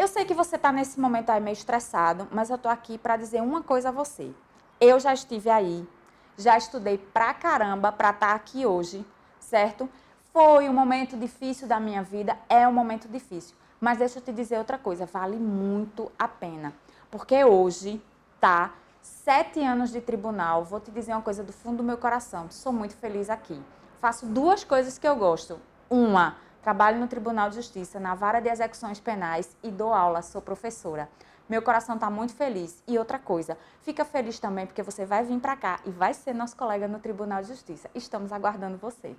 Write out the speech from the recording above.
Eu sei que você está nesse momento aí meio estressado, mas eu tô aqui para dizer uma coisa a você. Eu já estive aí, já estudei pra caramba para estar tá aqui hoje, certo? Foi um momento difícil da minha vida, é um momento difícil. Mas deixa eu te dizer outra coisa, vale muito a pena. Porque hoje, tá? Sete anos de tribunal, vou te dizer uma coisa do fundo do meu coração, sou muito feliz aqui. Faço duas coisas que eu gosto. Uma, trabalho no Tribunal de Justiça, na vara de execuções penais e dou aula, sou professora. Meu coração está muito feliz. E outra coisa, fica feliz também porque você vai vir para cá e vai ser nosso colega no Tribunal de Justiça. Estamos aguardando você.